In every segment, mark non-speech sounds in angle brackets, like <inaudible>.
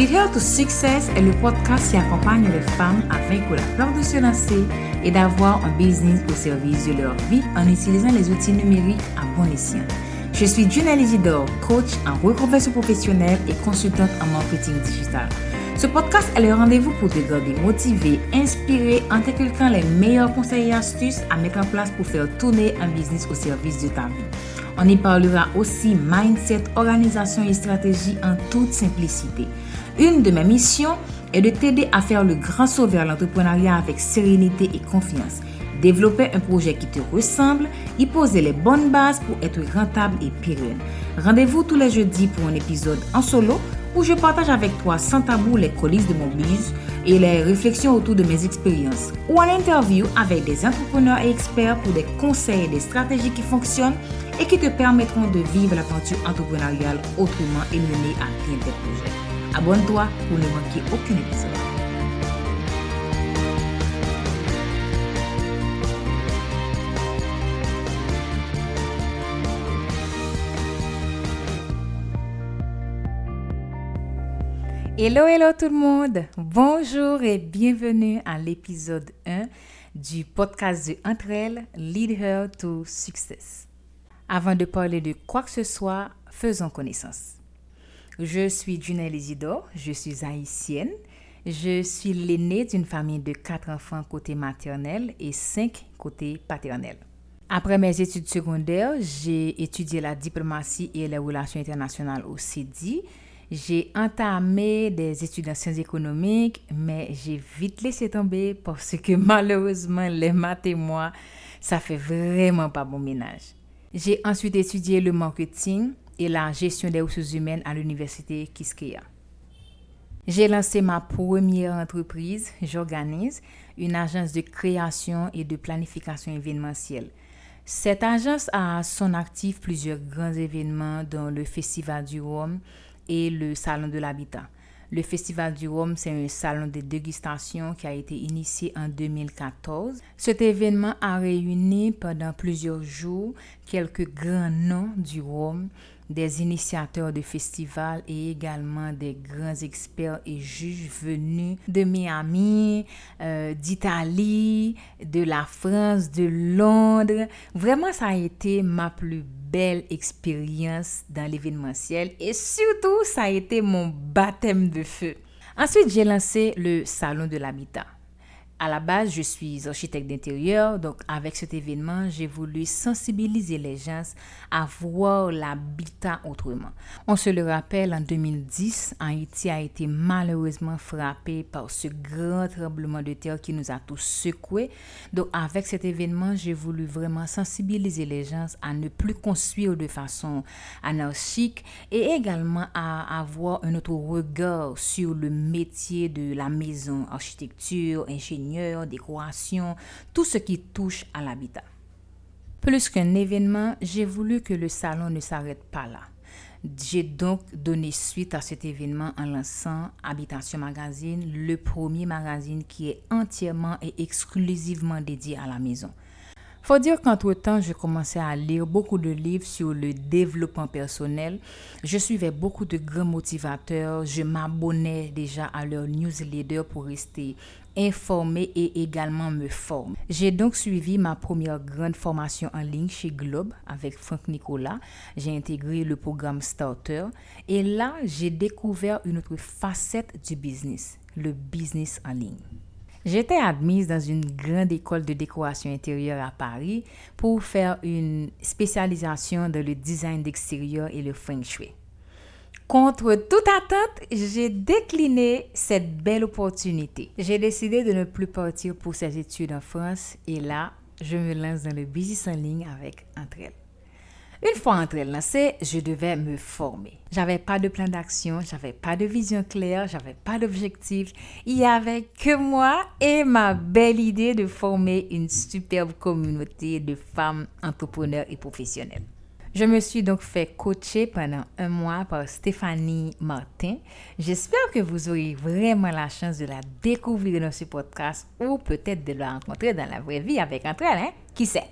Lead Her to Success est le podcast qui accompagne les femmes à vaincre la peur de se lancer et d'avoir un business au service de leur vie en utilisant les outils numériques à bon escient. Je suis Junelle Isidore, coach en reconversion professionnelle et consultante en marketing digital. Ce podcast est le rendez-vous pour te garder motivé, inspiré en t'inculquant les meilleurs conseils et astuces à mettre en place pour faire tourner un business au service de ta vie. On y parlera aussi mindset, organisation et stratégie en toute simplicité. Une de mes missions est de t'aider à faire le grand saut vers l'entrepreneuriat avec sérénité et confiance. Développer un projet qui te ressemble, y poser les bonnes bases pour être rentable et pérenne. Rendez-vous tous les jeudis pour un épisode en solo où je partage avec toi sans tabou les coulisses de mon business et les réflexions autour de mes expériences, ou en interview avec des entrepreneurs et experts pour des conseils et des stratégies qui fonctionnent et qui te permettront de vivre l'aventure entrepreneuriale autrement et mener à bien tes projets. Abonne-toi pour ne manquer aucun épisode. Hello, hello tout le monde. Bonjour et bienvenue à l'épisode 1 du podcast de Entre elles, Lead Her to Success. Avant de parler de quoi que ce soit, faisons connaissance. Je suis Junelle Isidore, je suis haïtienne. Je suis l'aînée d'une famille de quatre enfants côté maternel et cinq côté paternel. Après mes études secondaires, j'ai étudié la diplomatie et les relations internationales au CEDI. J'ai entamé des études en sciences économiques, mais j'ai vite laissé tomber parce que <laughs> malheureusement, les maths et moi, ça fait vraiment pas bon ménage. J'ai ensuite étudié le marketing et la gestion des ressources humaines à l'université Kiskeya. J'ai lancé ma première entreprise, j'organise une agence de création et de planification événementielle. Cette agence a son actif plusieurs grands événements dont le Festival du Rhum et le Salon de l'Habitat. Le Festival du Rhum, c'est un salon de dégustation qui a été initié en 2014. Cet événement a réuni pendant plusieurs jours quelques grands noms du Rhum des initiateurs de festivals et également des grands experts et juges venus de Miami, euh, d'Italie, de la France, de Londres. Vraiment, ça a été ma plus belle expérience dans l'événementiel et surtout, ça a été mon baptême de feu. Ensuite, j'ai lancé le Salon de l'Habitat. À la base, je suis architecte d'intérieur, donc avec cet événement, j'ai voulu sensibiliser les gens à voir l'habitat autrement. On se le rappelle, en 2010, Haïti a été malheureusement frappé par ce grand tremblement de terre qui nous a tous secoués. Donc avec cet événement, j'ai voulu vraiment sensibiliser les gens à ne plus construire de façon anarchique et également à avoir un autre regard sur le métier de la maison, architecture, ingénierie décoration, tout ce qui touche à l'habitat. Plus qu'un événement, j'ai voulu que le salon ne s'arrête pas là. J'ai donc donné suite à cet événement en lançant Habitation Magazine, le premier magazine qui est entièrement et exclusivement dédié à la maison. Faut dire qu'entre-temps, je commençais à lire beaucoup de livres sur le développement personnel. Je suivais beaucoup de grands motivateurs. Je m'abonnais déjà à leur newsletter pour rester informé et également me former. J'ai donc suivi ma première grande formation en ligne chez Globe avec Franck Nicolas. J'ai intégré le programme Starter et là, j'ai découvert une autre facette du business, le business en ligne. J'étais admise dans une grande école de décoration intérieure à Paris pour faire une spécialisation dans le design d'extérieur et le feng shui. Contre toute attente, j'ai décliné cette belle opportunité. J'ai décidé de ne plus partir pour ces études en France et là, je me lance dans le business en ligne avec Entre une fois entre elles lancées, je devais me former. J'avais pas de plan d'action, j'avais pas de vision claire, j'avais pas d'objectif. Il y avait que moi et ma belle idée de former une superbe communauté de femmes entrepreneurs et professionnelles. Je me suis donc fait coacher pendant un mois par Stéphanie Martin. J'espère que vous aurez vraiment la chance de la découvrir dans ce podcast ou peut-être de la rencontrer dans la vraie vie avec entre elles, hein? Qui sait?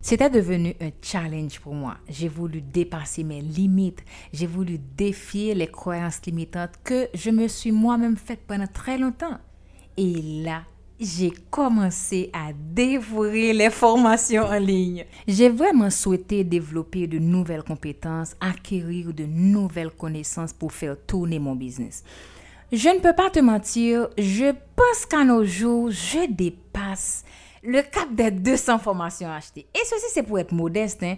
C'était devenu un challenge pour moi. J'ai voulu dépasser mes limites. J'ai voulu défier les croyances limitantes que je me suis moi-même faites pendant très longtemps. Et là, j'ai commencé à dévorer les formations en ligne. J'ai vraiment souhaité développer de nouvelles compétences, acquérir de nouvelles connaissances pour faire tourner mon business. Je ne peux pas te mentir, je pense qu'à nos jours, je dépasse le cap des 200 formations achetées. Et ceci, c'est pour être modeste. Hein.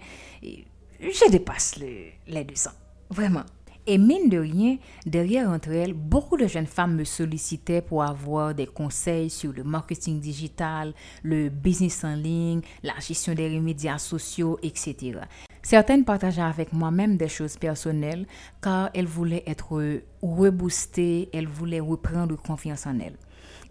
Je dépasse les 200. Vraiment. Et mine de rien, derrière entre elles, beaucoup de jeunes femmes me sollicitaient pour avoir des conseils sur le marketing digital, le business en ligne, la gestion des médias sociaux, etc. Certaines partageaient avec moi-même des choses personnelles car elles voulaient être reboostées, elles voulaient reprendre confiance en elles.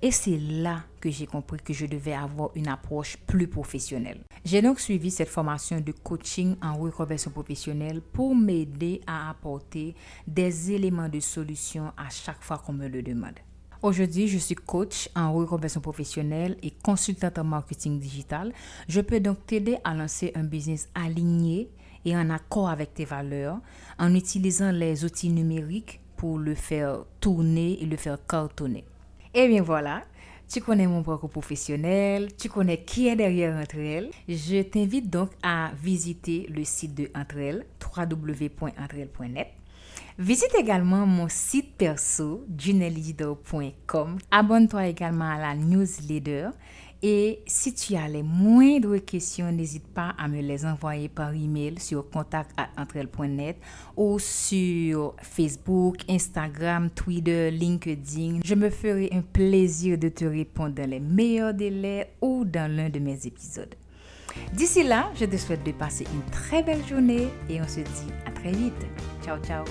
Et c'est là que j'ai compris que je devais avoir une approche plus professionnelle. J'ai donc suivi cette formation de coaching en reconversion professionnelle pour m'aider à apporter des éléments de solution à chaque fois qu'on me le demande. Aujourd'hui, je suis coach en reconversion professionnelle et consultante en marketing digital. Je peux donc t'aider à lancer un business aligné et en accord avec tes valeurs en utilisant les outils numériques pour le faire tourner et le faire cartonner. Et eh bien voilà, tu connais mon parcours professionnel, tu connais qui est derrière Entre elles. Je t'invite donc à visiter le site de Entre elles. Visite également mon site perso, junelleader.com. Abonne-toi également à la newsletter et si tu as les moindres questions, n'hésite pas à me les envoyer par email sur contact@entrel.net ou sur Facebook, Instagram, Twitter, LinkedIn. Je me ferai un plaisir de te répondre dans les meilleurs délais ou dans l'un de mes épisodes. D'ici là, je te souhaite de passer une très belle journée et on se dit à très vite. Ciao, ciao.